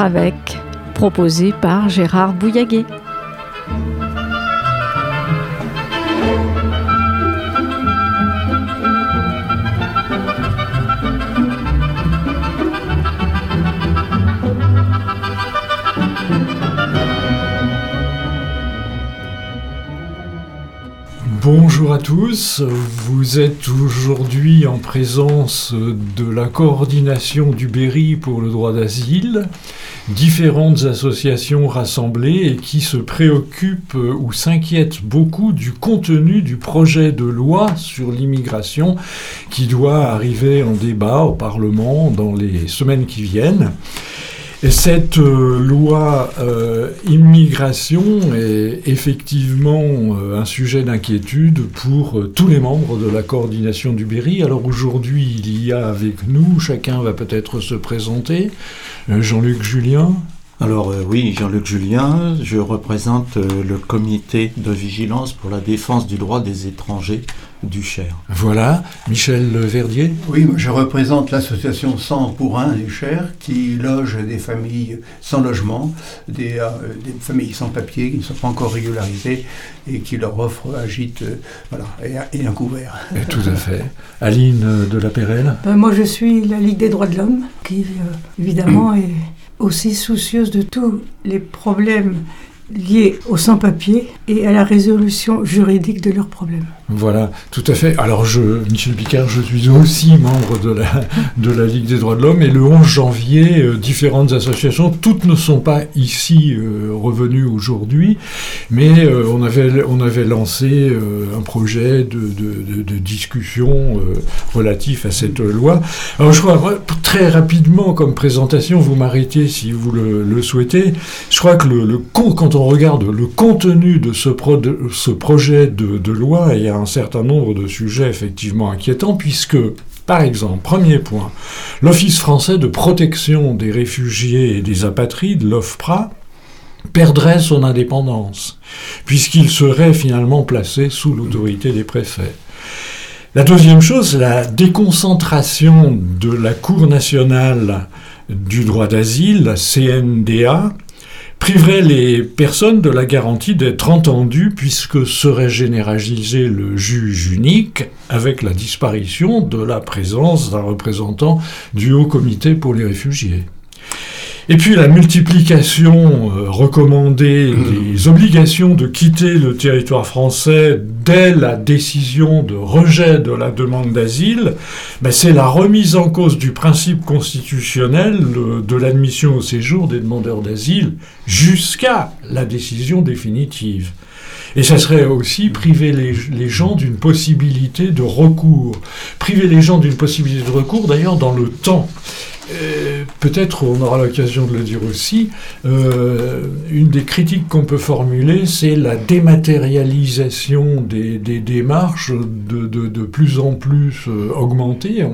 avec, proposé par Gérard Bouillaguet. Bonjour à tous, vous êtes aujourd'hui en présence de la coordination du Berry pour le droit d'asile, différentes associations rassemblées et qui se préoccupent ou s'inquiètent beaucoup du contenu du projet de loi sur l'immigration qui doit arriver en débat au Parlement dans les semaines qui viennent. Et cette euh, loi euh, immigration est effectivement euh, un sujet d'inquiétude pour tous les membres de la coordination du Berry. Alors aujourd'hui, il y a avec nous, chacun va peut-être se présenter. Jean-Luc Julien. Alors oui, Jean-Luc Julien, je représente le comité de vigilance pour la défense du droit des étrangers du Cher. Voilà, Michel Verdier. Oui, je représente l'association 100 pour 1 du Cher qui loge des familles sans logement, des, euh, familles sans papier qui ne sont pas encore régularisées et qui leur offre un gîte euh, voilà, et, un couvert. tout à fait. Aline de la Pérelle ben, Moi je suis la Ligue des droits de l'homme qui euh, évidemment est aussi soucieuse de tous les problèmes liés aux sans-papiers et à la résolution juridique de leurs problèmes. Voilà, tout à fait. Alors, je, Michel Picard, je suis aussi membre de la, de la Ligue des droits de l'homme et le 11 janvier, euh, différentes associations, toutes ne sont pas ici euh, revenues aujourd'hui, mais euh, on, avait, on avait lancé un projet de, de, de, discussion relatif à cette loi. Alors, je crois, très rapidement, comme présentation, vous m'arrêtez si vous le, souhaitez, je crois que le, quand on regarde le contenu de ce, pro, ce projet de, loi, a un certain nombre de sujets effectivement inquiétants, puisque, par exemple, premier point, l'Office français de protection des réfugiés et des apatrides, l'OFPRA, perdrait son indépendance, puisqu'il serait finalement placé sous l'autorité des préfets. La deuxième chose, la déconcentration de la Cour nationale du droit d'asile, la CNDA, priverait les personnes de la garantie d'être entendues puisque serait généralisé le juge unique avec la disparition de la présence d'un représentant du Haut Comité pour les réfugiés. Et puis la multiplication euh, recommandée des obligations de quitter le territoire français dès la décision de rejet de la demande d'asile, ben c'est la remise en cause du principe constitutionnel de l'admission au séjour des demandeurs d'asile jusqu'à la décision définitive. Et ça serait aussi priver les, les gens d'une possibilité de recours. Priver les gens d'une possibilité de recours, d'ailleurs, dans le temps. Euh, peut-être on aura l'occasion de le dire aussi, euh, une des critiques qu'on peut formuler, c'est la dématérialisation des, démarches de, de, plus en plus euh, augmentée,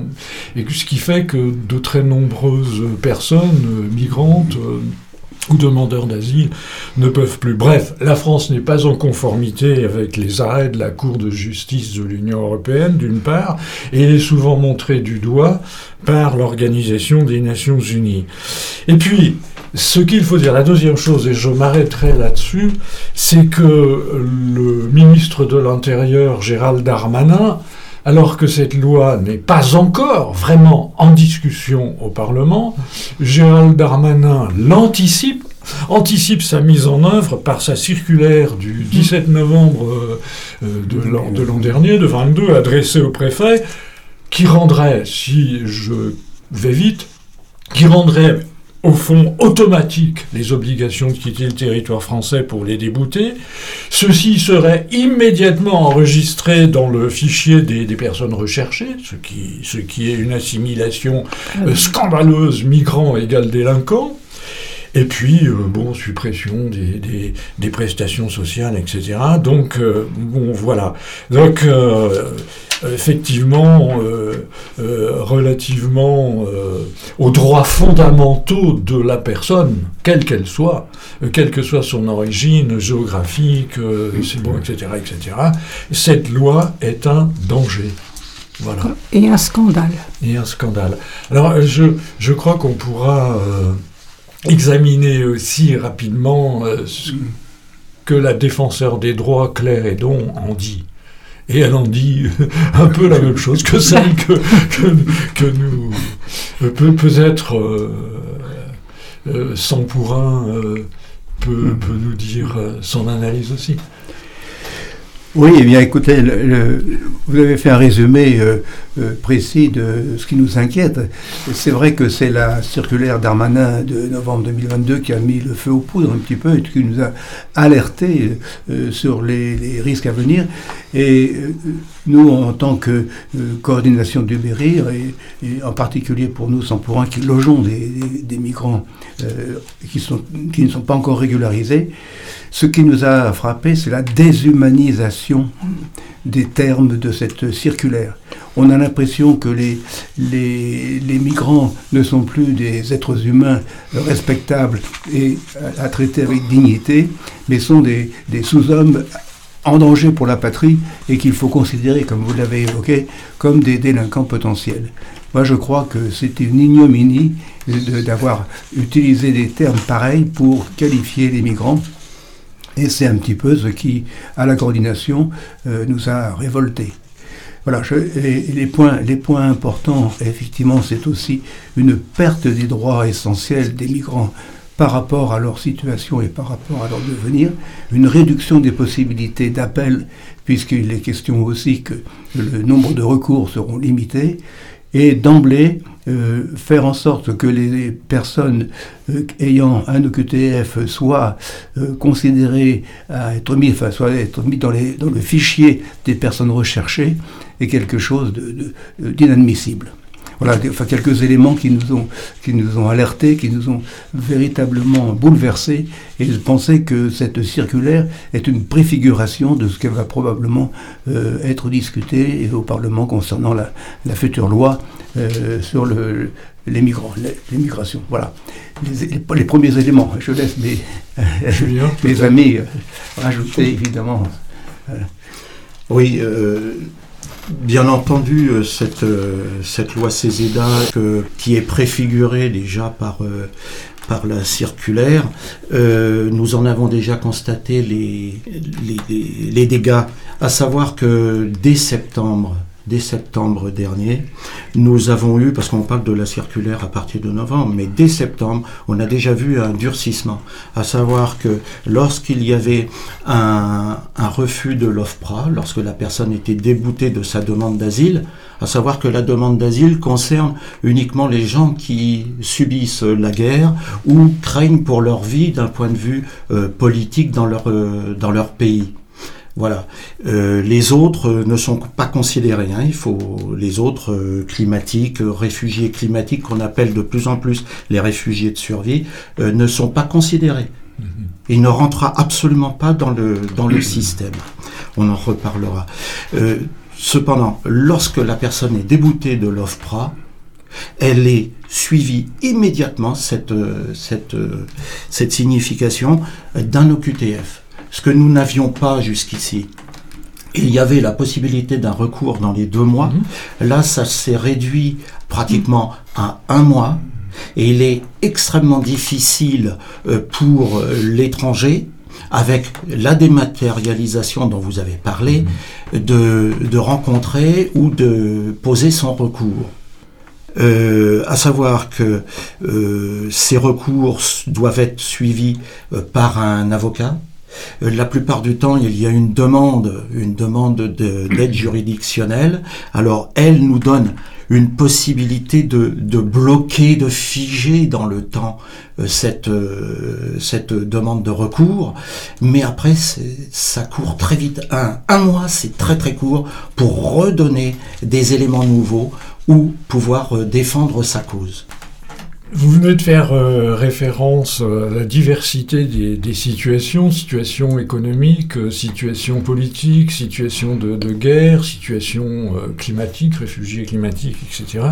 et ce qui fait que de très nombreuses personnes migrantes ou demandeurs d'asile ne peuvent plus. Bref, la France n'est pas en conformité avec les arrêts de la Cour de justice de l'Union européenne, d'une part, et elle est souvent montrée du doigt par l'Organisation des Nations Unies. Et puis, ce qu'il faut dire, la deuxième chose, et je m'arrêterai là-dessus, c'est que le ministre de l'Intérieur, Gérald Darmanin, alors que cette loi n'est pas encore vraiment en discussion au Parlement, Gérald Darmanin l'anticipe, anticipe sa mise en œuvre par sa circulaire du 17 novembre euh, euh, de l'an dernier, de 22, adressée au préfet, qui rendrait, si je vais vite, qui rendrait au fond automatique les obligations de quitter le territoire français pour les débouter. Ceci serait immédiatement enregistré dans le fichier des, personnes recherchées, ce qui, ce qui est une assimilation euh, scandaleuse migrant égale délinquant. Et puis, euh, bon, suppression des, des, prestations sociales, etc. Donc, euh, bon, voilà. Donc, effectivement, euh, euh, relativement euh, aux droits fondamentaux de la personne, quelle qu'elle soit, quelle que soit son origine géographique, bon, etc., etc., cette loi est un danger. Voilà. Et un scandale. Et un scandale. Alors, je, je crois qu'on pourra examiner aussi rapidement ce que la défenseur des droits, Claire Edon, en dit. Et elle en dit un peu la même chose que celle que, nous. Peut, peut-être euh, sans pour peut, peut, nous dire son analyse aussi. Oui, eh bien écoutez, vous avez fait un résumé euh, euh, précis de ce qui nous inquiète. C'est vrai que c'est la circulaire d'Armanin de novembre 2022 qui a mis le feu aux poudres un petit peu et qui nous a alerté euh, sur les, risques à venir. Et nous, en tant que coordination du Berrir, et, en particulier pour nous, sans pour un qui logeons des, migrants qui ne sont pas encore régularisés, ce qui nous a frappé, c'est la déshumanisation des termes de cette circulaire. On a l'impression que les, migrants ne sont plus des êtres humains respectables et à, traiter avec dignité, mais sont des, des sous-hommes en danger pour la patrie et qu'il faut considérer, comme vous l'avez évoqué, comme des délinquants potentiels. Moi, je crois que c'était une ignominie d'avoir utilisé des termes pareils pour qualifier les migrants et c'est un petit peu ce qui, à la coordination, euh, nous a révoltés. Voilà, les, points, les points importants, effectivement, c'est aussi une perte des droits essentiels des migrants par rapport à leur situation et par rapport à leur devenir, une réduction des possibilités d'appel, puisqu'il est question aussi que le nombre de recours seront limités, et d'emblée euh, faire en sorte que les personnes euh, ayant un OQTF soient euh, considérées à être mis, enfin, soient être dans le fichier des personnes recherchées est quelque chose d'inadmissible. Voilà, enfin, quelques éléments qui nous, ont, qui nous ont alertés, qui nous ont véritablement bouleversés, et je pensais que cette circulaire est une préfiguration de ce qui va probablement être discuté au Parlement concernant la, la future loi euh, sur le, les migrants, les, migrations. Voilà. Les, les, premiers éléments. Je laisse mes, mes amis euh, rajouter, évidemment. Euh. Oui, bien entendu, cette, cette loi Cézéda qui est préfigurée déjà par par la circulaire. nous en avons déjà constaté les, les, les, dégâts, à savoir que dès septembre dès septembre dernier, nous avons eu, parce qu'on parle de la circulaire à partir de novembre, mais dès septembre, on a déjà vu un durcissement, à savoir que lorsqu'il y avait un, refus de l'OFPRA, lorsque la personne était déboutée de sa demande d'asile, à savoir que la demande d'asile concerne uniquement les gens qui subissent la guerre ou craignent pour leur vie d'un point de vue euh, politique dans leur, euh, dans leur pays. Voilà. Euh, les autres euh, ne sont pas considérés. Hein. Il faut les autres euh, climatiques, réfugiés climatiques qu'on appelle de plus en plus les réfugiés de survie, ne sont pas considérés. Mm-hmm. Ils ne rentrent absolument pas dans le dans le système. On en reparlera. cependant, lorsque la personne est déboutée de l'OFPRA, elle est suivie immédiatement cette cette cette signification d'un OQTF ce que nous n'avions pas jusqu'ici. Il y avait la possibilité d'un recours dans les deux mois. Mhm. Là, ça s'est réduit pratiquement à un mois. Et il est extrêmement difficile euh, pour euh, l'étranger, avec la dématérialisation dont vous avez parlé, mhm. de, rencontrer ou de poser son recours. Euh, à savoir que ces recours doivent être suivis par un avocat, la plupart du temps, il y a une demande, une demande d'aide juridictionnelle. Alors, elle nous donne une possibilité de, bloquer, de figer dans le temps euh, cette, euh, cette demande de recours. Mais après, ça court très vite. Un mois, c'est très très court pour redonner des éléments nouveaux ou pouvoir défendre sa cause. Vous venez de faire euh, référence à la diversité des, situations, situations économiques, euh, situations politiques, situations de, guerre, situations euh, climatiques, réfugiés climatiques, etc.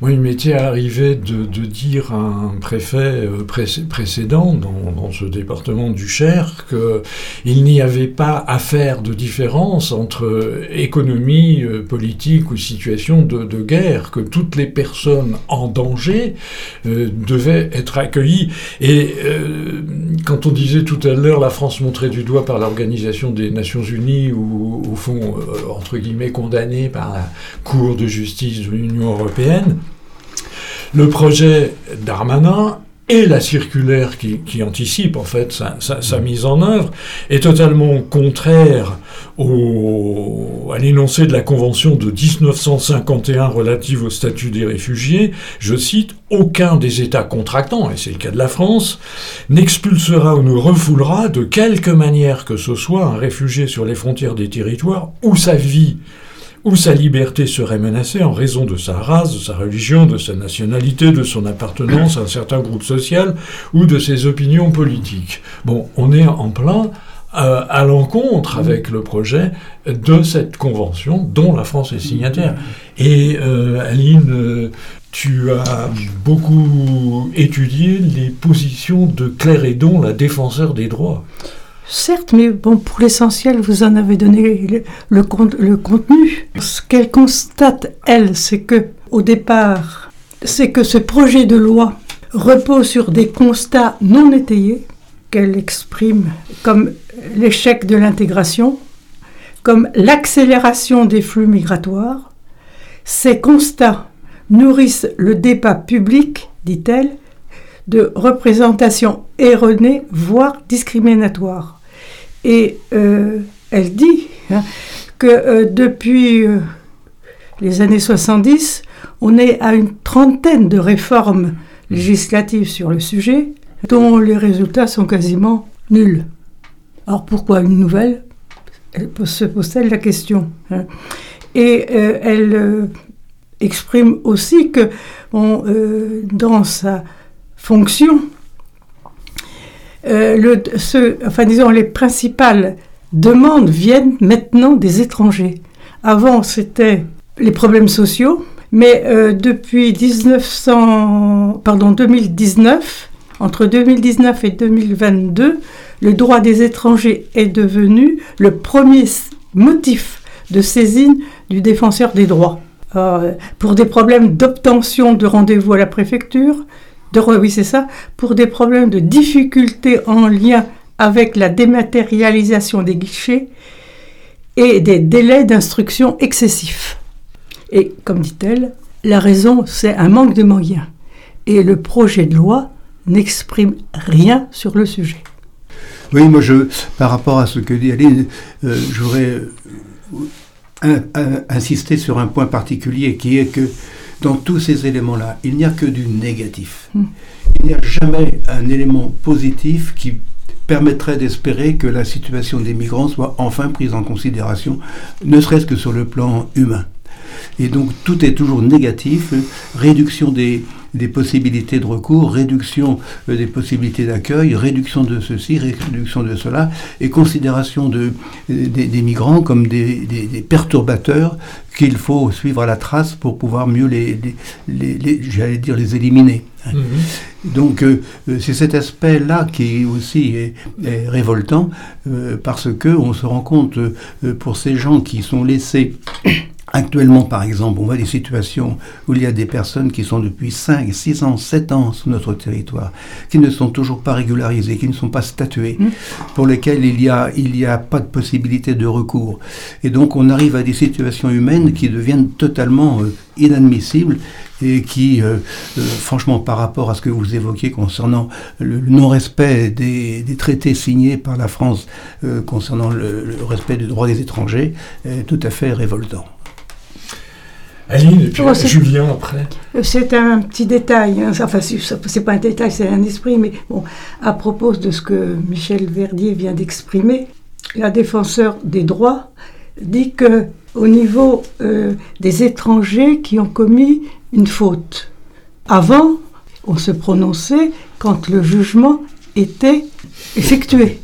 Moi, il m'était arrivé de, dire à un préfet précédent dans, ce département du Cher qu'il n'y avait pas à faire de différence entre économie, politique ou situation de, guerre, que toutes les personnes en danger euh, devaient être accueillis. Et euh, quand on disait tout à l'heure la France montrée du doigt par l'Organisation des Nations Unies ou au fond, entre guillemets, condamnée par la Cour de justice de l'Union européenne, le projet Darmanin et la circulaire qui, anticipe en fait sa, mise en œuvre est totalement contraire au, à l'énoncé de la Convention de 1951 relative au statut des réfugiés. Je cite, aucun des États contractants, et c'est le cas de la France, n'expulsera ou ne refoulera de quelque manière que ce soit un réfugié sur les frontières des territoires où sa vie où sa liberté serait menacée en raison de sa race, de sa religion, de sa nationalité, de son appartenance à un certain groupe social ou de ses opinions politiques. Bon, on est en plein euh, à l'encontre avec le projet de cette convention dont la France est signataire. Et euh, Aline, tu as beaucoup étudié les positions de Claire Edon, la défenseur des droits. Certes, mais bon, pour l'essentiel, vous en avez donné le, contenu. Ce qu'elle constate, elle, c'est que, au départ, c'est que ce projet de loi repose sur des constats non étayés, qu'elle exprime comme l'échec de l'intégration, comme l'accélération des flux migratoires. Ces constats nourrissent le débat public, dit-elle, de représentation erronée, voire discriminatoire. Et euh, elle dit hein, que euh, depuis euh, les années 70, on est à une trentaine de réformes législatives sur le sujet, dont les résultats sont quasiment nuls. Alors pourquoi une nouvelle? Elle se pose-t-elle la question hein. Et elle exprime aussi que dans sa fonction, euh, enfin disons, les principales demandes viennent maintenant des étrangers. Avant, c'était les problèmes sociaux, mais euh, depuis 1900, pardon, 2019, entre 2019 et 2022, le droit des étrangers est devenu le premier motif de saisine du défenseur des droits. Euh, pour des problèmes d'obtention de rendez-vous à la préfecture, oui c'est ça, pour des problèmes de difficulté en lien avec la dématérialisation des guichets et des délais d'instruction excessifs. Et comme dit-elle, la raison, c'est un manque de moyens. Et le projet de loi n'exprime rien sur le sujet. Oui, moi, je, par rapport à ce que dit Aline, euh, j'aurais euh, insisté sur un point particulier qui est que dans tous ces éléments-là, il n'y a que du négatif. Hmm. Il n'y a jamais un élément positif qui permettrait d'espérer que la situation des migrants soit enfin prise en considération, ne serait-ce que sur le plan humain. Et donc tout est toujours négatif, réduction des, possibilités de recours, réduction euh, des possibilités d'accueil, réduction de ceci, réduction de cela, et considération de, des, migrants comme des, perturbateurs qu'il faut suivre à la trace pour pouvoir mieux les, j'allais dire, les éliminer. Mhm. Donc euh, euh, c'est cet aspect-là qui aussi est, révoltant parce que on se rend compte pour ces gens qui sont laissés Actuellement, par exemple, on voit des situations où il y a des personnes qui sont depuis 5, 6 ans, 7 ans sur notre territoire, qui ne sont toujours pas régularisées, qui ne sont pas statuées, mmh. pour lesquelles il n'y a, il a pas de possibilité de recours. Et donc on arrive à des situations humaines qui deviennent totalement euh, inadmissibles et qui, euh, euh, franchement, par rapport à ce que vous évoquiez concernant le, non-respect des, traités signés par la France concernant le, le, respect des droits des étrangers, est tout à fait révoltant. Aline, et puis oh, Julien après. C'est un petit détail, hein. enfin c'est pas un détail, c'est un esprit, mais bon, à propos de ce que Michel Verdier vient d'exprimer, la défenseur des droits dit que au niveau euh, des étrangers qui ont commis une faute, avant, on se prononçait quand le jugement était effectué.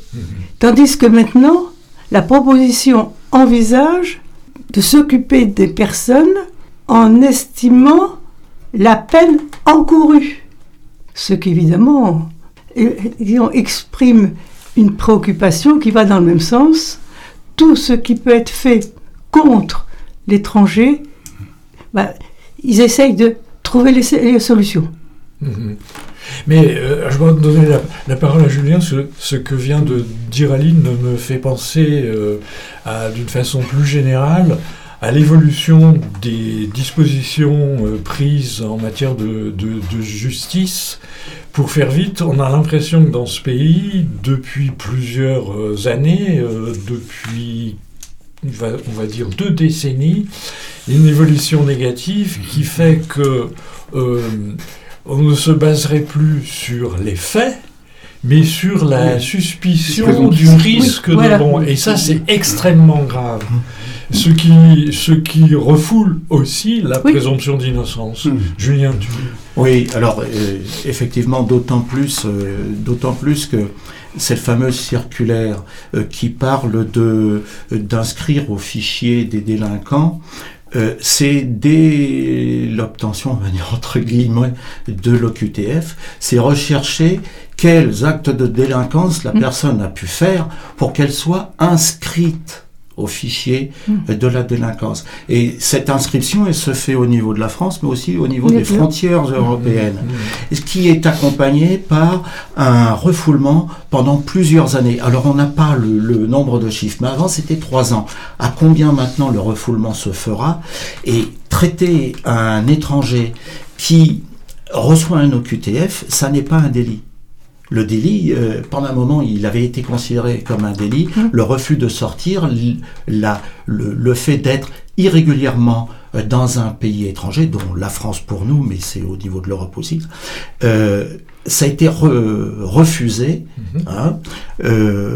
Tandis que maintenant, la proposition envisage de s'occuper des personnes en estimant la peine encourue. Ce qui évidemment exprime une préoccupation qui va dans le même sens. Tout ce qui peut être fait contre l'étranger, bah, ils essayent de trouver les, solutions. Mhm. Mais euh, je vais donner la, parole à Julien. Ce, ce, que vient de dire Aline me fait penser euh, d'une façon plus générale à l'évolution des dispositions euh, prises en matière de, de, justice. Pour faire vite, on a l'impression que dans ce pays, depuis plusieurs années, depuis on va dire deux décennies, une évolution négative qui fait que on ne se baserait plus sur les faits, mais sur la suspicion du risque de bon. Et ça, c'est extrêmement grave. Ce qui, ce qui refoule aussi la présomption d'innocence. Hmm. Julien, tu... Oui, alors euh, effectivement, d'autant plus, euh, d'autant plus que cette fameuse circulaire euh, qui parle de d'inscrire au fichier des délinquants euh, c'est dès l'obtention, on va dire entre guillemets, de l'OQTF, c'est rechercher quels actes de délinquance la mm. personne a pu faire pour qu'elle soit inscrite au fichier hmm. de la délinquance. Et cette inscription, elle se fait au niveau de la France, mais aussi au niveau des frontières hmm. européennes, hmm. ce qui est accompagné par un refoulement pendant plusieurs années. Alors on n'a pas le, nombre de chiffres, mais avant c'était trois ans. À combien maintenant le refoulement se fera Et traiter un étranger qui reçoit un OQTF, ça n'est pas un délit le délit, euh, pendant un moment, il avait été considéré comme un délit. Mmh. Le refus de sortir, la, le, fait d'être irrégulièrement euh, dans un pays étranger, dont la France pour nous, mais c'est au niveau de l'Europe aussi, euh, ça a été refusé mmh. hein,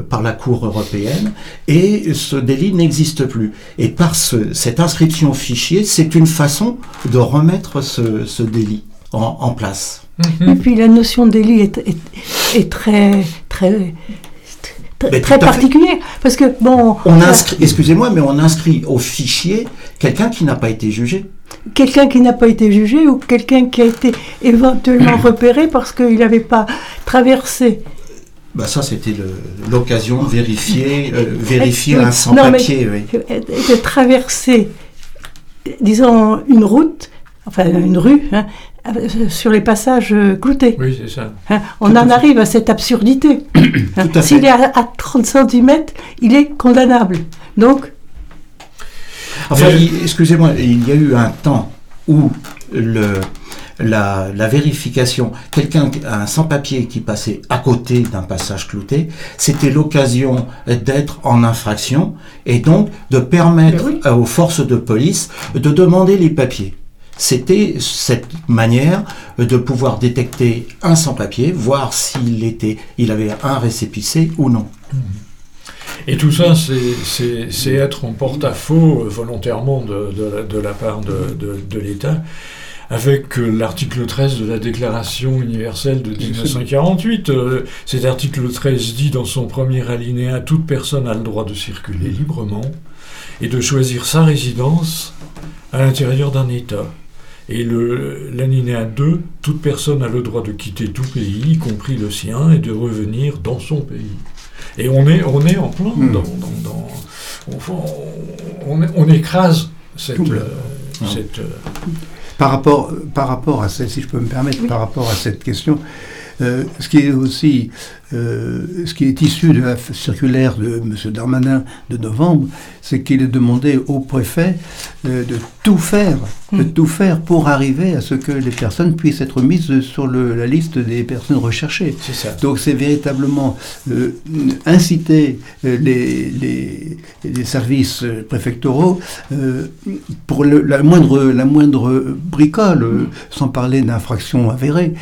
par la Cour européenne et ce délit n'existe plus. Et par cette inscription au fichier, c'est une façon de remettre ce, délit en place. Mhm. Et puis la notion délit est, très, très, très, particulière. Parce que, bon. On inscrit, excusez-moi, mais on inscrit au fichier quelqu'un qui n'a pas été jugé. Quelqu'un qui n'a pas été jugé ou quelqu'un qui a été éventuellement repéré parce qu'il n'avait pas traversé bah ça, c'était l'occasion de vérifier, euh, vérifier un sans-papier. De traverser, disons, une route, enfin une rue, hein, euh, sur les passages euh, cloutés. Oui, c'est ça. Hein, on en arrive à cette absurdité. Hein, s'il est à, 30 cm, il est condamnable. Donc. Enfin, excusez-moi, il y a eu un temps où le, la, vérification, quelqu'un, un sans-papier qui passait à côté d'un passage clouté, c'était l'occasion d'être en infraction et donc de permettre aux forces de police de demander les papiers. C'était cette manière de pouvoir détecter un sans-papier, voir s'il était, il avait un récépissé ou non. Mmh. Et tout ça, c'est être en porte-à-faux volontairement de, la part de, l'État avec l'article 13 de la Déclaration universelle de 1948. Euh, cet article 13 dit dans son premier alinéa Toute personne a le droit de circuler librement et de choisir sa résidence à l'intérieur d'un État. Et l'alinéa 2, toute personne a le droit de quitter tout pays, y compris le sien, et de revenir dans son pays. Et on est, on est en plein hmm. dans, dans, on, on, écrase cette... Euh, cette euh, par, rapport, par rapport à cette, si je peux me permettre, par rapport à cette question, euh, ce qui est aussi, euh, ce qui est issu de la circulaire de M. Darmanin de novembre, c'est qu'il est demandé au préfet euh, de tout faire, de hmm. tout faire pour arriver à ce que les personnes puissent être mises sur la liste des personnes recherchées. Donc c'est véritablement inciter les, les, services préfectoraux pour la, moindre, la moindre bricole, sans parler d'infraction avérée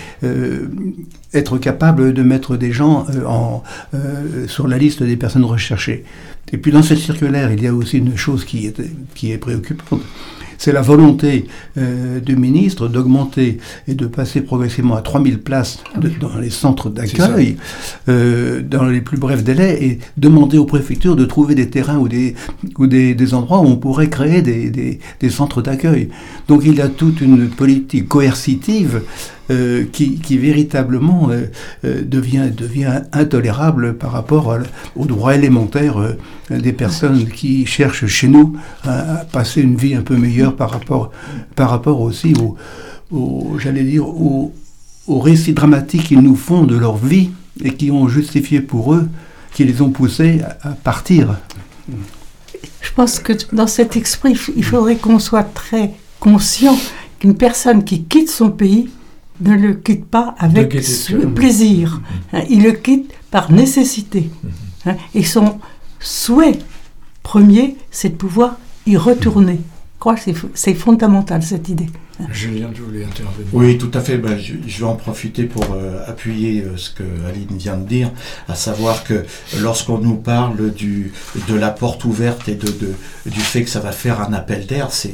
être capable de mettre des gens euh, en, euh, sur la liste des personnes recherchées. Et puis dans cette circulaire, il y a aussi une chose qui est, qui est préoccupante c'est la volonté euh, du ministre d'augmenter et de passer progressivement à 3000 places ah dans les centres d'accueil euh, dans les plus brefs délais et demander aux préfectures de trouver des terrains ou des, ou des, endroits où on pourrait créer des, des, centres d'accueil. Donc il y a toute une politique coercitive euh, qui, véritablement devient, devient intolérable par rapport aux droits élémentaires des personnes qui cherchent chez nous à passer une vie un peu meilleure par rapport, par rapport aussi au, j'allais dire, au, aux récits dramatiques qu'ils nous font de leur vie et qui ont justifié pour eux, qui les ont poussés à partir. Je pense que dans cet esprit, il faudrait qu'on soit très conscient qu'une personne qui quitte son pays ne le quitte pas avec plaisir. Mm-hmm. Hein, il le quitte par nécessité. Mm-hmm. Hein, et son souhait premier, c'est de pouvoir y retourner. Je crois que c'est fondamental cette idée. Julien, tu voulais intervenir Oui, tout à fait. Ben, je, vais en profiter pour euh, appuyer euh, ce que Aline vient de dire, à savoir que lorsqu'on nous parle du, de la porte ouverte et de, du fait que ça va faire un appel d'air, c'est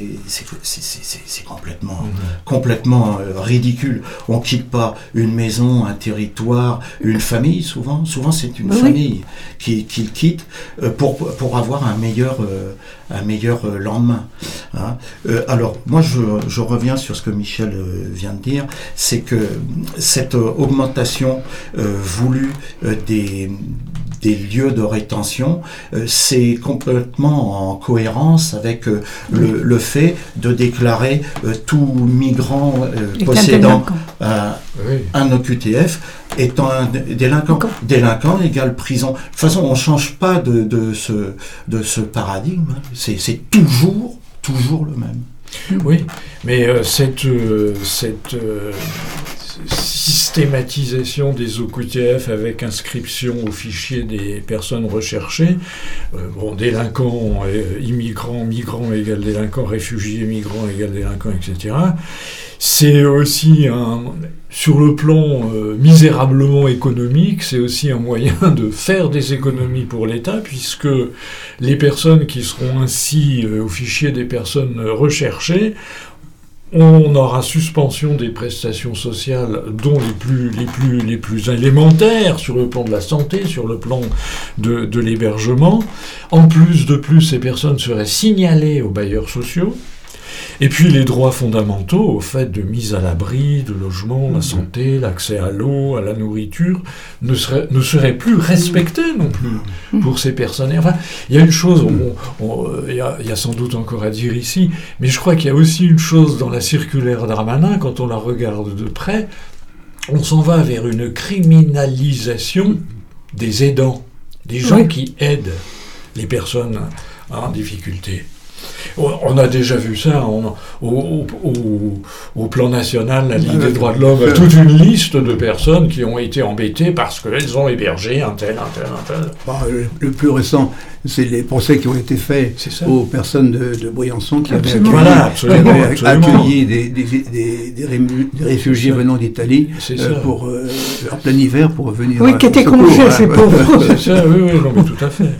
complètement, mhm. complètement euh, ridicule. On quitte pas une maison, un territoire, une famille, souvent. Souvent, c'est une famille qui, qui quitte pour, pour avoir un meilleur, un meilleur lendemain. Hein. alors, moi, je, je reviens sur ce que Michel euh, vient de dire, c'est que cette euh, augmentation euh, voulue des, des lieux de rétention, c'est complètement en cohérence avec le, fait de déclarer tout migrant possédant un OQTF étant un délinquant. Délinquant égale prison. De toute façon, on ne change pas de, de, ce, de ce paradigme. C'est toujours, toujours le même. Oui, mais euh, cette, euh, cette euh, systématisation des OQTF avec inscription au fichier des personnes recherchées, bon, délinquants, immigrants, migrants égale délinquants, réfugiés, migrants égale délinquants, etc., c'est aussi un, sur le plan euh, misérablement économique, c'est aussi un moyen de faire des économies pour l'État, puisque les personnes qui seront ainsi euh, au fichier des personnes recherchées, on aura suspension des prestations sociales, dont les plus, les plus, les plus élémentaires sur le plan de la santé, sur le plan de, de l'hébergement. En plus de plus, ces personnes seraient signalées aux bailleurs sociaux. Et puis les droits fondamentaux, au fait de mise à l'abri, de logement, la mhm. santé, l'accès à l'eau, à la nourriture, ne seraient, ne seraient plus respectés non plus mhm. pour ces personnes. Enfin, il y a une chose, il y, a, sans doute encore à dire ici, mais je crois qu'il y a aussi une chose dans la circulaire d'Armanin, quand on la regarde de près, on s'en va vers une criminalisation des aidants, des gens qui aident les personnes en difficulté. On a déjà vu ça au, plan national, la Ligue des droits de l'homme, toute une liste de personnes qui ont été embêtées parce qu'elles ont hébergé un tel, un tel, un tel. Bah, le plus récent, c'est les procès qui ont été faits aux personnes de, de Briançon qui avaient accueilli, des, réfugiés venant d'Italie euh, pour euh, en plein hiver pour venir. Oui, qui étaient congés, hein. ces pauvres. c'est ça, oui, oui, non, mais tout à fait.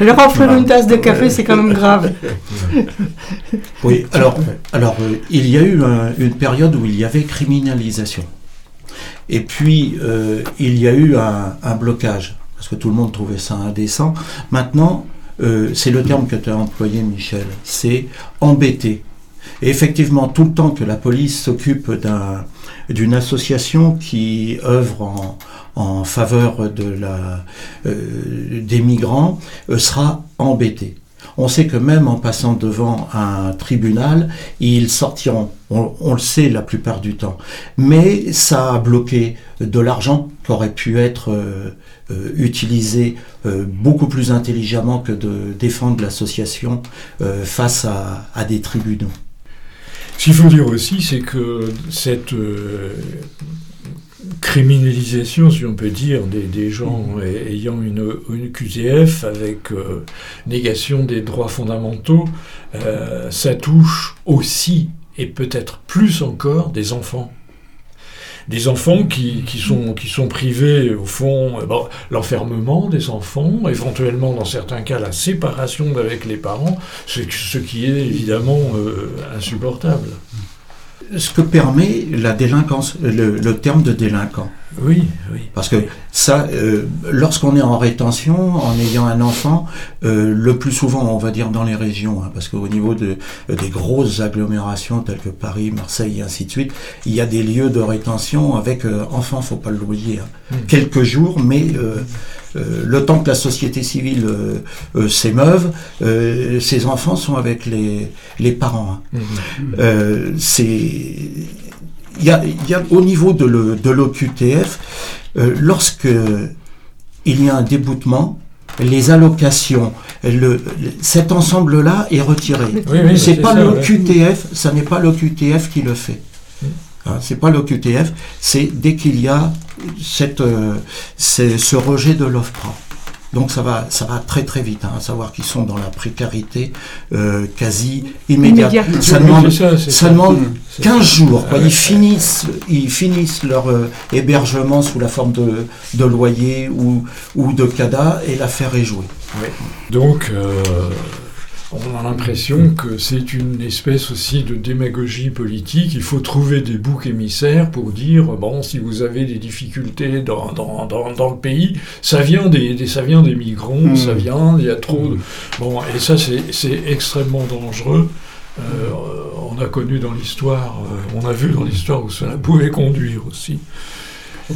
Leur offrir une tasse de café, c'est quand même grave. Oui, alors, alors euh, il y a eu une période où il y avait criminalisation. Et puis, euh, il y a eu un, blocage, parce que tout le monde trouvait ça indécent. Maintenant, euh, c'est le terme que tu as employé, Michel, c'est embêter. Et effectivement, tout le temps que la police s'occupe d'une association qui œuvre en, faveur euh, des migrants euh, sera embêté. On sait que même en passant devant un tribunal, ils sortiront. On, le sait la plupart du temps. Mais ça a bloqué de l'argent qui aurait pu être euh, utilisé beaucoup plus intelligemment que de défendre l'association face à, des tribunaux. Ce qu'il faut dire aussi, c'est que cette criminalisation, si on peut dire, des, gens mmh. ayant une, une, QTF avec euh, négation des droits fondamentaux, euh, ça touche aussi, et peut-être plus encore, des enfants. Des enfants qui, sont, privés, au fond, euh, l'enfermement des enfants, éventuellement, dans certains cas, la séparation avec les parents, ce, ce qui est évidemment insupportable ce que permet la délinquance, le, terme de délinquant. Oui, oui. Parce que ça, euh, lorsqu'on est en rétention, en ayant un enfant, euh, le plus souvent, on va dire dans les régions, hein, parce qu'au niveau de, des grosses agglomérations telles que Paris, Marseille et ainsi de suite, il y a des lieux de rétention avec euh, enfants, faut pas l'oublier, hein. Hmm. quelques jours, mais euh, le temps que la société civile euh, euh, s'émeuve, ces enfants sont avec les, les parents. Hein. Mmh. c'est il y a, il y a au niveau de l'OQTF, euh, lorsque il y a un déboutement, les allocations, le, cet ensemble-là est retiré. Oui, oui, c'est pas ça, le ouais. QTF, ça n'est pas le QTF qui le fait. Hein, c'est pas le QTF, c'est dès qu'il y a cette, euh, ce rejet de l'OFPRA. Donc ça va, ça va très très vite, hein, à savoir qu'ils sont dans la précarité euh, quasi immédiate. Immédiate. Ça demande, ça, c'est ça ça. demande C'est 15 ça. jours. quoi. Ah ouais. Ils, finissent, ils finissent leur euh, hébergement sous la forme de, de loyer ou, ou de CADA et l'affaire est jouée. Donc, euh, on a l'impression que c'est une espèce aussi de démagogie politique. Il faut trouver des boucs émissaires pour dire bon, si vous avez des difficultés dans, dans, dans, dans le pays, ça vient des, des- ça vient des migrants, Mm. ça vient, il y a trop de. Bon, et ça, c'est c'est extrêmement dangereux. Euh, on a connu dans l'histoire, euh, on a vu dans l'histoire où cela pouvait conduire aussi.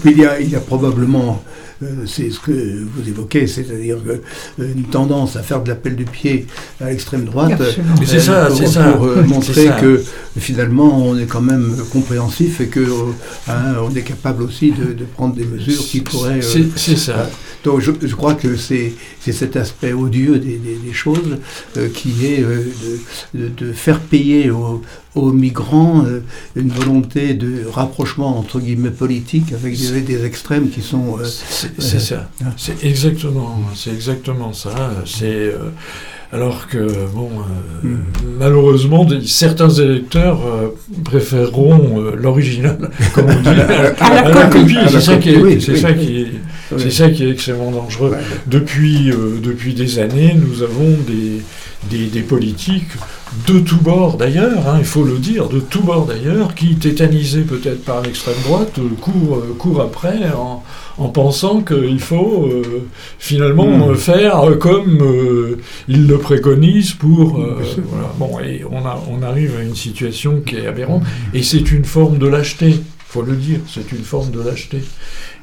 Il y a, il y a probablement, euh, c'est ce que vous évoquez, c'est-à-dire euh, une tendance à faire de l'appel du pied à l'extrême droite. Absolument. Mais c'est ça, pour, c'est ça. Pour euh, montrer ça. que finalement on est quand même compréhensif et que euh, hein, on est capable aussi de, de prendre des mesures qui pourraient. euh, C'est ça. donc je, je crois que c'est c'est cet aspect odieux des, des- des choses euh, qui est euh, de, de- de faire payer aux, aux migrants euh, une volonté de rapprochement entre guillemets politique avec des, des extrêmes qui sont euh, C'est ça. C'est exactement, c'est exactement ça. C'est euh, alors que bon, euh, Mm. malheureusement, des- certains électeurs euh, préféreront euh, l'original, comme on dit, à, la copie. À la C'est ça qui est, copie, c'est ça qui est, Oui. c'est ça qui est extrêmement dangereux. Ouais. Depuis, euh, depuis des années, nous avons des, des, des politiques de tous bords d'ailleurs, hein, il faut le dire, de tous bords d'ailleurs, qui, tétanisés peut-être par l'extrême droite, euh, courent, euh, courent après en, en pensant qu'il faut euh, finalement Mm. euh, faire comme euh, ils le préconisent pour... euh, voilà. Bon, et on, a, on arrive à une situation qui est aberrante, et c'est une forme de lâcheté, faut le dire, c'est une forme de lâcheté.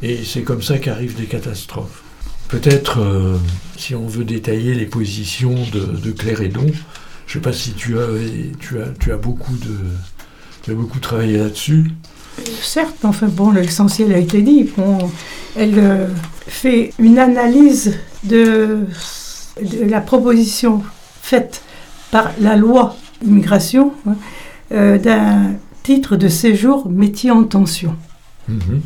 Et c'est comme ça qu'arrivent des catastrophes. Peut-être, euh, si on veut détailler les positions de, de Claire Edon, je ne sais pas si tu as, tu as, tu as beaucoup de, tu as beaucoup travaillé là-dessus. Certes, enfin bon, l'essentiel a été dit. Elle euh, fait une analyse de, de la proposition faite par la loi immigration hein, euh, d'un titre de séjour métier en tension. Mhm.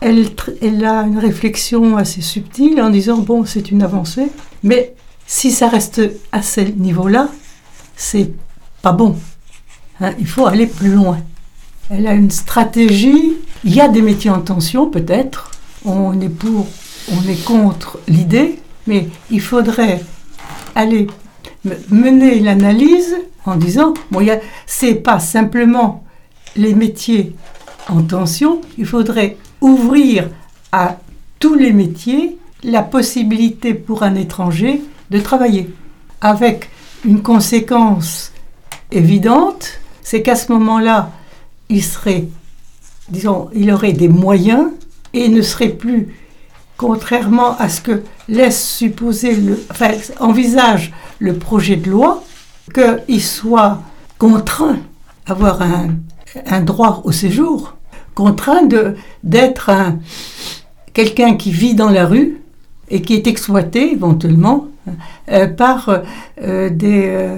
Elle, elle a une réflexion assez subtile en disant bon, c'est une avancée, mais si ça reste à ce niveau-là, c'est pas bon. Hein, il faut aller plus loin. Elle a une stratégie. Il y a des métiers en tension, peut-être. On est pour, on est contre l'idée, mais il faudrait aller me- mener l'analyse en disant bon, c'est pas simplement les métiers en tension, il faudrait ouvrir à tous les métiers la possibilité pour un étranger de travailler. Avec une conséquence évidente, c'est qu'à ce moment-là, il serait, disons, il aurait des moyens et ne serait plus, contrairement à ce que laisse supposer, le, enfin, envisage le projet de loi, qu'il soit contraint d'avoir un, un droit au séjour, contraint de- d'être un- quelqu'un qui vit dans la rue et qui est exploité éventuellement euh, par euh, des euh,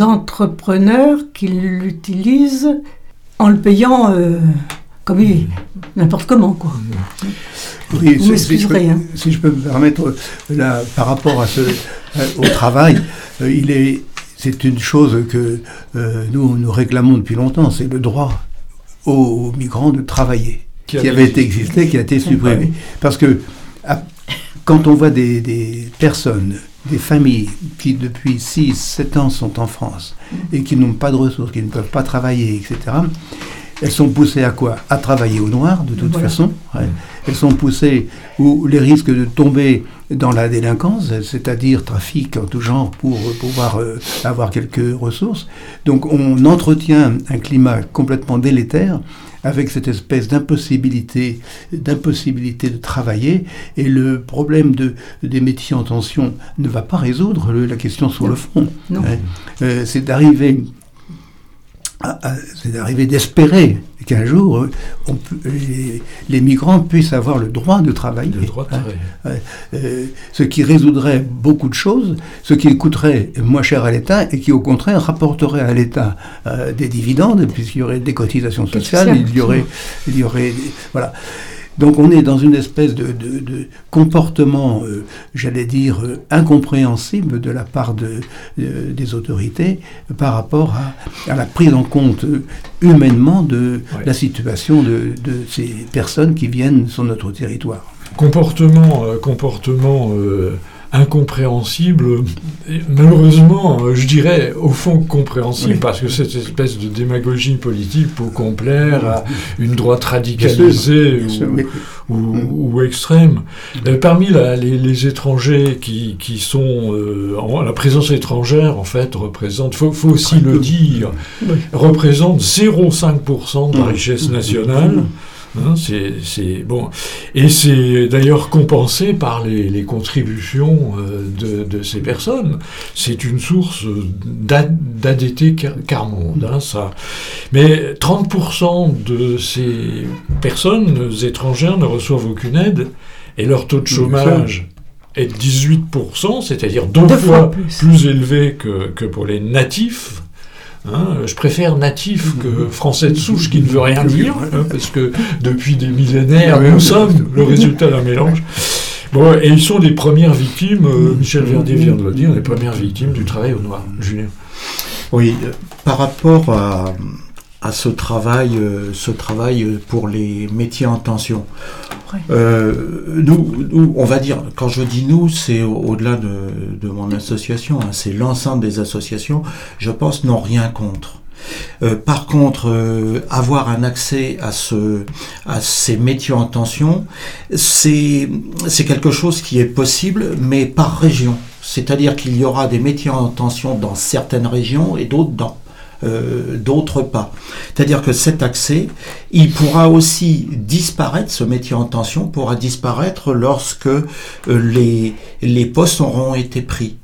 entrepreneurs qui l'utilisent en le payant comme il n'importe comment quoi. Oui, Vous si- si, je peux, hein. si je peux me permettre, là, par rapport à ce, au travail, il est, c'est une chose que euh, nous nous réclamons depuis longtemps, c'est le droit aux migrants de travailler, Qui qui, avait- été existé, qui a été supprimé. Parce que à- quand on voit des, des personnes, des familles qui depuis 6, 7 ans sont en France et qui n'ont pas de ressources, qui ne peuvent pas travailler, etc., elles sont poussées à quoi? À travailler au noir, de toute Voilà. façon. ouais. Elles sont poussées où les risques de tomber dans la délinquance, c'est-à-dire trafic en tout genre pour euh, pouvoir euh, avoir quelques ressources. Donc on entretient un climat complètement délétère avec cette espèce d'impossibilité, d'impossibilité de travailler, et le problème de, des métiers en tension ne va pas résoudre le- la question sur le fond. Ouais. Euh, c'est d'arriver c'est d'arriver d'espérer qu'un jour on les, migrants puissent avoir le droit de travailler. Le droit de travailler. Euh, ce qui résoudrait beaucoup de choses, ce qui coûterait moins cher à l'État et qui au contraire rapporterait à l'État euh, des dividendes, puisqu'il y aurait des cotisations sociales, il y aurait, il y aurait, voilà. Donc on est dans une espèce de, comportement, euh, j'allais dire, euh, incompréhensible de la part de, des autorités par rapport à, la prise en compte euh, humainement de la situation de, ces personnes qui viennent sur notre territoire. Comportement, comportement incompréhensible, malheureusement, euh, je dirais au fond compréhensible, parce que cette espèce de démagogie politique peut complaire à une droite radicalisée ou, extrême. Euh, parmi les, étrangers qui, sont euh, en, la présence étrangère, en fait, représente, faut, faut aussi le dire, représente 0,5% de la richesse nationale. Hein, c'est bon, et c'est d'ailleurs compensé par les, contributions euh, de, ces personnes. C'est une source d'ADT carmonde, hein, ça. Mais 30% de ces personnes étrangères ne reçoivent aucune aide, et leur taux de chômage est 18%, c'est-à-dire deux, fois, plus. élevé que, que pour les natifs. Hein, je préfère natif que français de souche qui ne veut rien dire, hein, parce que depuis des millénaires, nous sommes le résultat d'un mélange. Bon, et ils sont les premières victimes, euh, Michel Verdier vient de le dire, les premières victimes du travail au noir. Julien. Oui, euh, par rapport à, à ce travail, euh, ce travail pour les métiers en tension. Euh, nous, on va dire, quand je dis nous, c'est au-delà de, mon association, hein, c'est l'ensemble des associations, je pense, n'ont rien contre. Euh, par contre, avoir un accès à, ce, à ces métiers en tension, c'est quelque chose qui est possible, mais par région. C'est-à-dire qu'il y aura des métiers en tension dans certaines régions et d'autres dans euh, d'autres pas. C'est-à-dire que cet accès, il pourra aussi disparaître, ce métier en tension pourra disparaître lorsque euh, les, les postes auront été pris.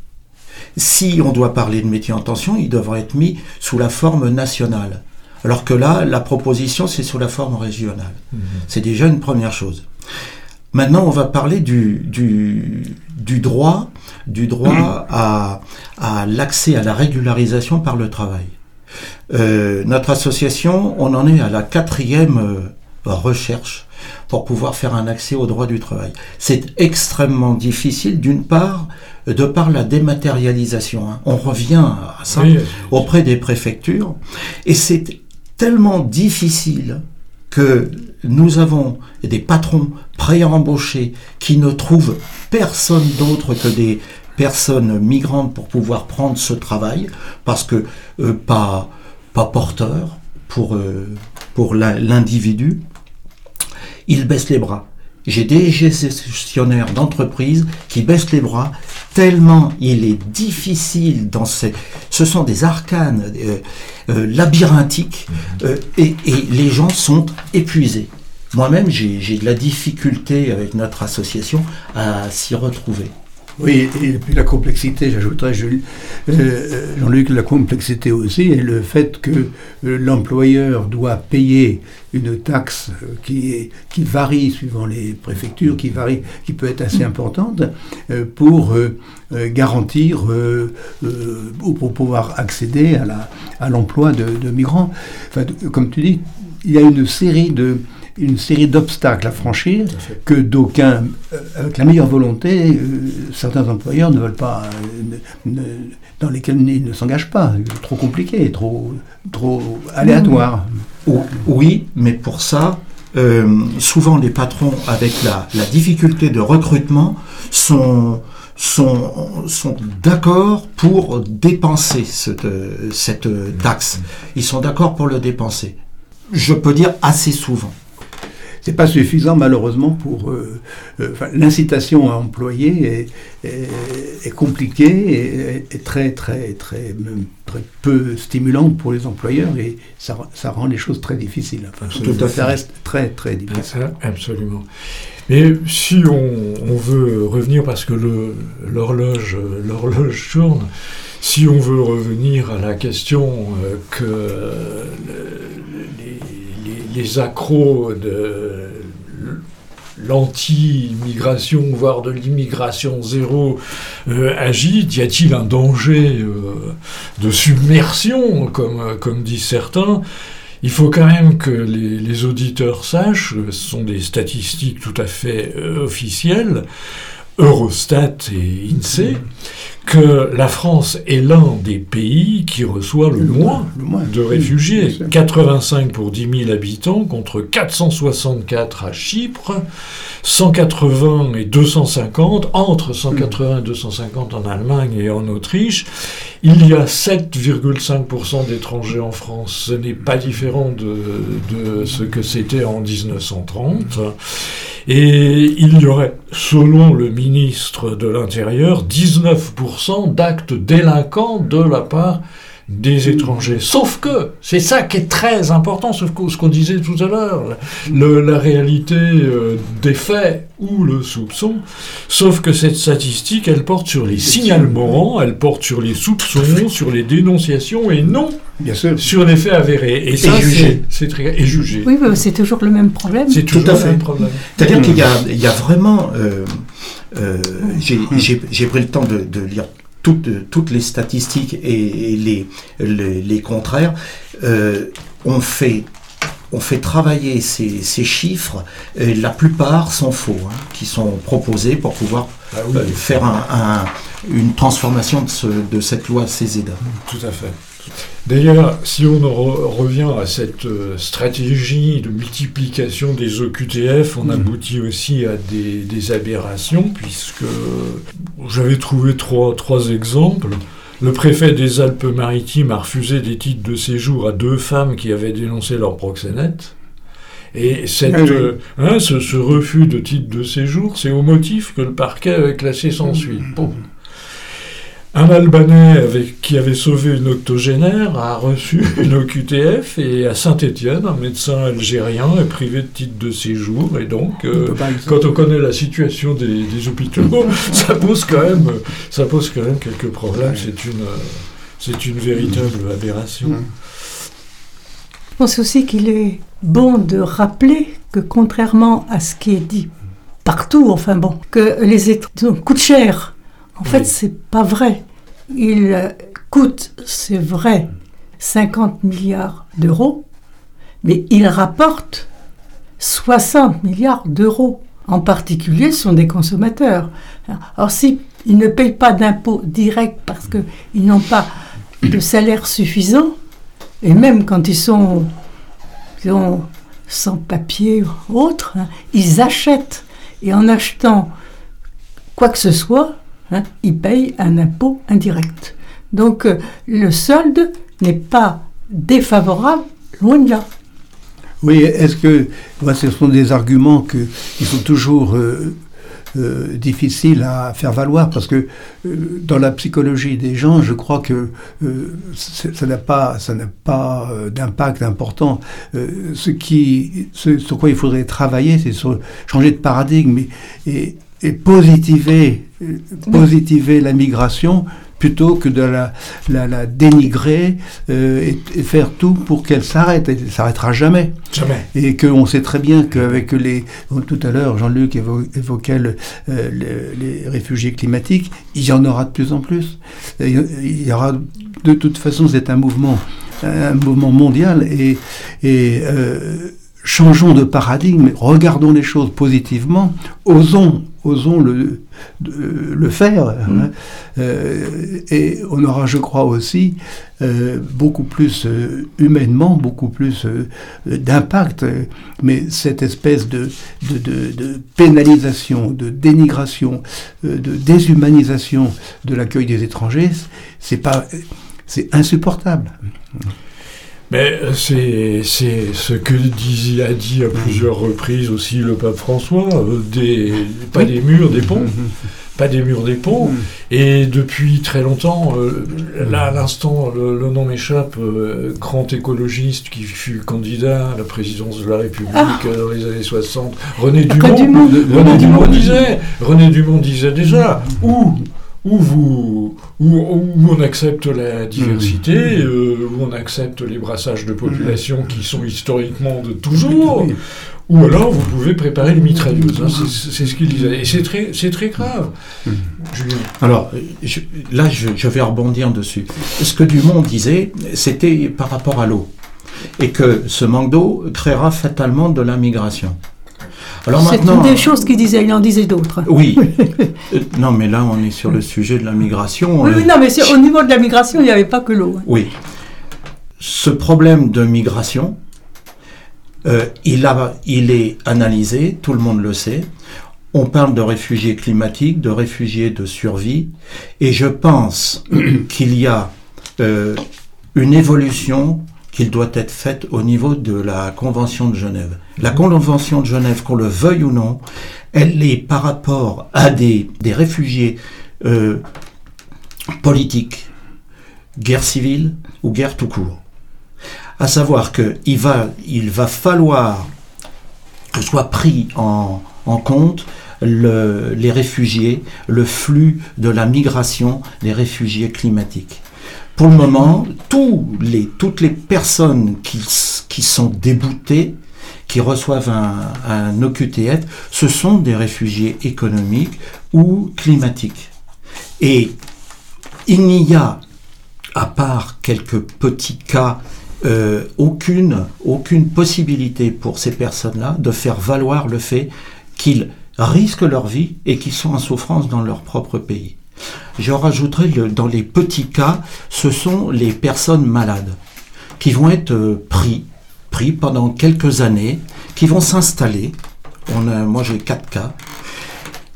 Si on doit parler de métier en tension, il devra être mis sous la forme nationale. Alors que là, la proposition, c'est sous la forme régionale. Mmh. C'est déjà une première chose. Maintenant, on va parler du, du, du droit, du droit à, à l'accès à la régularisation par le travail. Euh, notre association, on en est à la quatrième euh, recherche pour pouvoir faire un accès au droit du travail. C'est extrêmement difficile, d'une part, de par la dématérialisation. Hein. On revient à ça auprès des préfectures, et c'est tellement difficile que nous avons des patrons pré-embauchés qui ne trouvent personne d'autre que des personnes migrantes pour pouvoir prendre ce travail, parce que euh, pas, pas porteur pour, euh, pour l'individu, il baisse les bras. J'ai des gestionnaires d'entreprise qui baissent les bras tellement il est difficile dans ces... Ce sont des arcanes euh, labyrinthiques et, et les gens sont épuisés. Moi-même, j'ai de la difficulté avec notre association à s'y retrouver. Oui, et puis la complexité, j'ajouterais, euh, Jean-Luc, la complexité aussi, et le fait que euh, l'employeur doit payer une taxe euh, qui varie suivant les préfectures, qui varie, qui peut être assez importante, pour garantir ou pour pouvoir accéder à l'emploi de, de, migrants. Enfin, comme tu dis, il y a une série de une série d'obstacles à franchir que d'aucuns, euh, avec la meilleure volonté, euh, certains employeurs ne veulent pas, euh, dans lesquels ils ne s'engagent pas. Trop compliqué, trop, trop aléatoire. Oui, mais pour ça, souvent les patrons, avec la, difficulté de recrutement, sont, sont, sont d'accord pour dépenser cette, cette taxe. Ils sont d'accord pour le dépenser. Je peux dire assez souvent c'est pas suffisant malheureusement pour euh, euh, l'incitation à employer est, compliquée et, très très très très peu stimulante pour les employeurs et ça, ça rend les choses très difficiles. Enfin, Tout à fait. Ça reste très très difficile. Absolument. Mais si on, on veut revenir parce que l'horloge l'horloge tourne. si on veut revenir à la question que les, les accros de l'anti-immigration, voire de l'immigration zéro euh, agite. Y a-t-il un danger euh, de submersion, comme, comme disent certains? Il faut quand même que les, auditeurs sachent, ce sont des statistiques tout à fait euh, officielles, Eurostat et INSEE, que la France est l'un des pays qui reçoit le, moins, de réfugiés. 85 pour 10 000 habitants contre 464 à Chypre, 180 et 250, entre 180 et 250 en Allemagne et en Autriche. Il y a 7,5% d'étrangers en France. Ce n'est pas différent de, de ce que c'était en 1930. Et il y aurait, selon le ministre de l'Intérieur, 19% d'actes délinquants de la part des étrangers. Sauf que, c'est ça qui est très important, sauf que ce qu'on disait tout à l'heure, la réalité euh, des faits ou le soupçon, sauf que cette statistique, elle porte sur les signalements, elle porte sur les soupçons, sur les dénonciations, et non Bien sûr. sur les faits avérés. Et, ça, c'est très... Et jugé. Oui, c'est toujours le même problème. C'est toujours tout à fait. le même problème. C'est-à-dire qu'il y, a, vraiment... Euh, euh, j'ai pris le temps de, de lire toutes, toutes les statistiques et, les, les, contraires, euh, on, fait, on fait travailler ces, ces chiffres, et la plupart sont faux, hein, qui sont proposés pour pouvoir ah euh, faire un, une transformation de, ce, de cette loi CESEDA. Tout à fait. D'ailleurs, si on revient à cette euh, stratégie de multiplication des OQTF, on mm. aboutit aussi à des, aberrations, puisque j'avais trouvé trois, trois exemples. Le préfet des Alpes-Maritimes a refusé des titres de séjour à deux femmes qui avaient dénoncé leur proxénète. Et cette, ah euh, hein, ce, refus de titre de séjour, c'est au motif que le parquet avait classé sans suite. Bon. Un Albanais avec, qui avait sauvé une octogénaire a reçu une OQTF et à Saint-Étienne, un médecin algérien est privé de titre de séjour. Et donc, euh, quand on connaît la situation des, hôpitaux, ça pose quand même, ça pose quand même quelques problèmes. C'est une, c'est une véritable aberration. Je pense aussi qu'il est bon de rappeler que contrairement à ce qui est dit partout, enfin bon, que les étrangers coûtent cher en fait, c'est pas vrai. Il coûte, c'est vrai, 50 milliards d'euros, mais il rapporte 60 milliards d'euros. En particulier, ce sont des consommateurs. Alors, si ils ne payent pas d'impôts directs parce qu'ils n'ont pas de salaire suffisant, et même quand ils sont, sans papier ou autre, hein, ils achètent. Et en achetant quoi que ce soit, Hein, ils payent un impôt indirect. Donc euh, le solde n'est pas défavorable, loin de là. Oui, est-ce que ce sont des arguments qui sont toujours euh, euh, difficiles à faire valoir parce que dans la psychologie des gens, je crois que ça n'a pas, ça pas d'impact important. ce qui, sur quoi il faudrait travailler, c'est changer de paradigme et positiver, positiver la migration plutôt que de la, la, dénigrer euh, et, faire tout pour qu'elle s'arrête. Elle ne s'arrêtera jamais. Jamais. Et qu'on sait très bien qu'avec les... Tout à l'heure, Jean-Luc évoquait euh, les réfugiés climatiques. Il y en aura de plus en plus. Il y aura... De toute façon, c'est un mouvement, un mouvement mondial. Et, et euh, changeons de paradigme, regardons les choses positivement, osons, osons le, le faire. Hein. Mm. Euh, et on aura, je crois aussi, euh, beaucoup plus euh, humainement, beaucoup plus d'impact. Mais cette espèce de, de, de, pénalisation, de dénigration, de déshumanisation de l'accueil des étrangers, c'est pas, c'est insupportable. Mais euh, c'est, ce que dit, a dit à plusieurs reprises aussi le pape François, euh, des, pas des murs, des ponts. Pas des murs, des ponts. Et depuis très longtemps, euh, là à l'instant, le, nom m'échappe, grand écologiste qui fut candidat à la présidence de la République ah. dans les années 60, René Dumont. René Dumont disait, René Dumont disait déjà, où où vous, où, où on accepte la diversité, Mmh. euh, où on accepte les brassages de population qui sont historiquement de toujours, ou alors vous pouvez préparer les mitrailleuses. hein, c'est ce qu'il disait. Et c'est très, très grave. Mmh. Julien. Alors, je- là, je, je vais rebondir dessus. Ce que Dumont disait, c'était par rapport à l'eau. Et que ce manque d'eau créera fatalement de la migration. Alors C'est maintenant. des choses qu'il disait, il en disait d'autres. Oui. Euh, non, mais là, on est sur le sujet de la migration. Oui, Euh, oui, non, mais c'est- au niveau de la migration, il n'y avait pas que l'eau. hein. Oui. Ce problème de migration, euh, il, a, il est analysé, tout le monde le sait. On parle de réfugiés climatiques, de réfugiés de survie, et je pense qu'il y a une évolution qu'il doit être faite au niveau de la Convention de Genève. La Convention de Genève, qu'on le veuille ou non, elle est par rapport à des, des réfugiés euh, politiques, guerre civile ou guerre tout court. À savoir qu'il va, il va falloir que soit pris en, en compte le- les réfugiés, le flux de la migration des réfugiés climatiques. Pour le moment, tous les, toutes les personnes qui, qui sont déboutées, qui reçoivent un, OQTF, ce sont des réfugiés économiques ou climatiques. Et il n'y a, à part quelques petits cas, euh, aucune, possibilité pour ces personnes-là de faire valoir le fait qu'ils risquent leur vie et qu'ils sont en souffrance dans leur propre pays. Je rajouterai le- dans les petits cas, ce sont les personnes malades qui vont être euh, pris, pris pendant quelques années, qui vont s'installer. On a, moi j'ai quatre cas.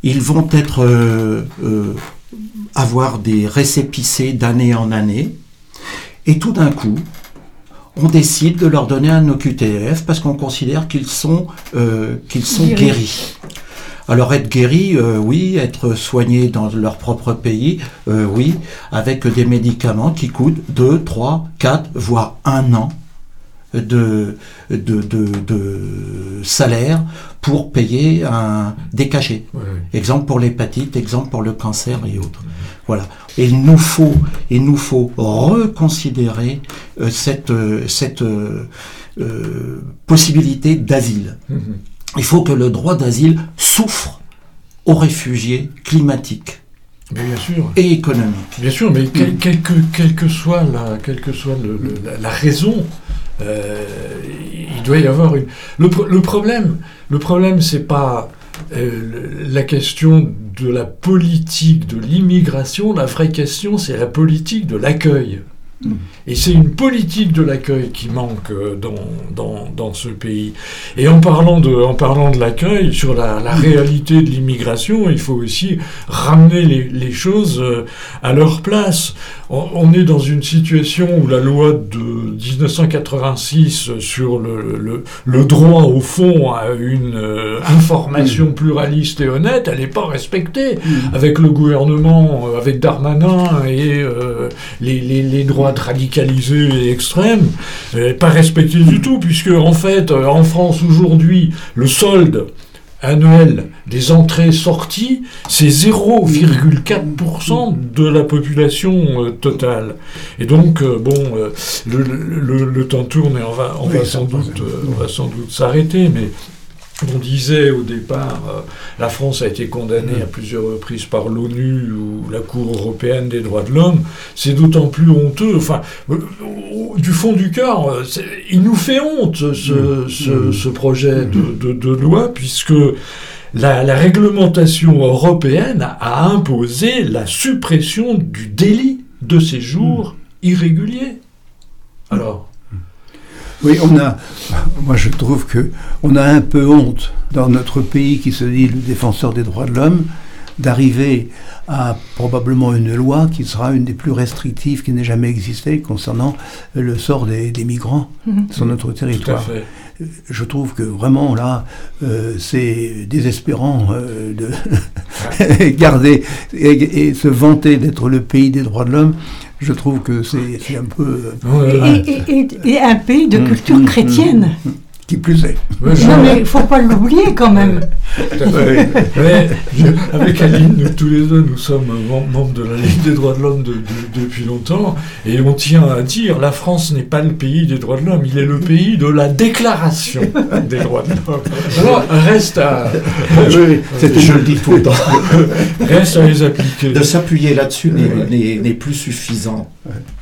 Ils vont être euh, euh, avoir des récépissés d'année en année, et tout d'un coup, on décide de leur donner un OQTF parce qu'on considère qu'ils sont, euh, qu'ils sont Guéris. guéris. Alors être guéri, euh, oui, être soigné dans leur propre pays, euh, oui, avec des médicaments qui coûtent 2, 3, 4, voire un an de, de, de, de salaire pour payer un, des cachets. Exemple pour l'hépatite, exemple pour le cancer et autres. Voilà. Et il nous faut, il nous faut reconsidérer euh, cette, euh, cette euh, possibilité d'asile. Mhm. Il faut que le droit d'asile souffre aux réfugiés climatiques Mais bien sûr. et économiques. Bien sûr, mais quelle, quelle que, quelle que soit la, quelle que soit le- le- la, la raison, euh, il doit y avoir une. Le, le problème, le problème, c'est pas euh, la question de la politique de l'immigration. La vraie question, c'est la politique de l'accueil. Et c'est une politique de l'accueil qui manque euh, dans, dans, dans ce pays. Et en parlant de, en parlant de l'accueil, sur la, la réalité de l'immigration, il faut aussi ramener les, les choses euh, à leur place. On, on est dans une situation où la loi de 1986 sur le, le, le droit au fond à une euh, information pluraliste et honnête, elle n'est pas respectée. Avec le gouvernement, avec Darmanin et euh, les, les, les droites radicalisées et n'est pas respectée du tout, puisque en fait, euh, en France aujourd'hui, le solde annuel des entrées-sorties, c'est 0,4% de la population euh, totale. Et donc, euh, bon, euh, le, le- le- le temps tourne et on va, on Oui, va sans doute, on va sans doute s'arrêter, mais on disait au départ, euh, la France a été condamnée à plusieurs reprises par l'ONU ou la Cour européenne des droits de l'homme. C'est d'autant plus honteux. Enfin, euh, du fond du cœur, euh, il nous fait honte ce, projet de, loi, puisque la réglementation européenne a imposé la suppression du délit de séjour irrégulier. Alors, Oui, on a. Moi, je trouve que on a un peu honte dans notre pays qui se dit le défenseur des droits de l'homme d'arriver à probablement une loi qui sera une des plus restrictives qui n'ait jamais existé concernant le sort des, des migrants Mhm. sur notre tout à territoire. fait. Je trouve que vraiment là, euh, c'est désespérant euh, de garder et, et se vanter d'être le pays des droits de l'homme. Je trouve que c'est un peu. Ouais, Et, ouais. et- et- et un pays de Mm, culture mm, chrétienne. Qui plus est. Je- Non, mais il ne faut pas l'oublier quand même. Ouais, je- avec Aline, nous tous les deux, nous sommes mem- membres de la Ligue des droits de l'homme de- de- depuis longtemps, et on tient à dire, la France n'est pas le pays des droits de l'homme, il est le pays de la déclaration des droits de l'homme. Alors, reste à, je le dis tout le temps. reste à les appliquer. De s'appuyer là-dessus n'est- plus suffisant.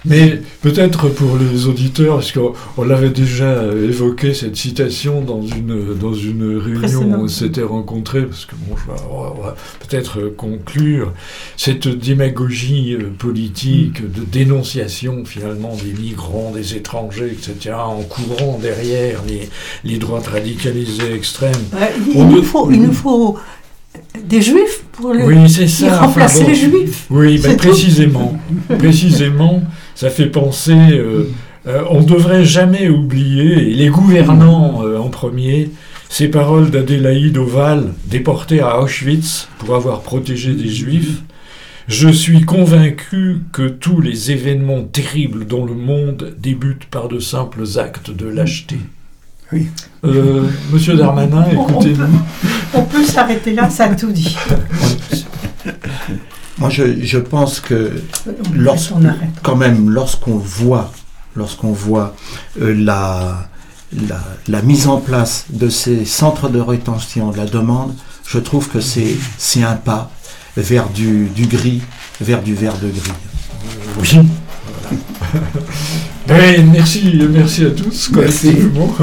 Mais peut-être pour les auditeurs, parce qu'on on l'avait déjà évoqué cette dans une, dans une réunion où on s'était rencontrés, parce que bon, je vais- on va, peut-être euh, conclure cette démagogie euh, politique de dénonciation finalement des migrants, des étrangers, etc., en courant derrière les, les droites radicalisées extrêmes. Ouais, il, On nous faut, il nous faut des juifs pour le, Oui, c'est ça. remplacer enfin, bon. les juifs. Oui, ben précisément. précisément, ça fait penser. euh, euh, on ne devrait jamais oublier, et les gouvernants euh, en premier, ces paroles d'Adélaïde Oval, déportée à Auschwitz pour avoir protégé des juifs. Je suis convaincu que tous les événements terribles dans le monde débutent par de simples actes de lâcheté. Oui. Euh, Monsieur Darmanin, écoutez-nous. On peut s'arrêter là, ça a tout dit. Moi, je, je pense que Lorsque- quand même, lorsqu'on voit, lorsqu'on voit euh, la, la, la mise en place de ces centres de rétention de la demande, je trouve que c'est c'est un pas vers du, du gris, vers du vert de gris. Oui. Ben, merci, merci à tous Merci. collectivement.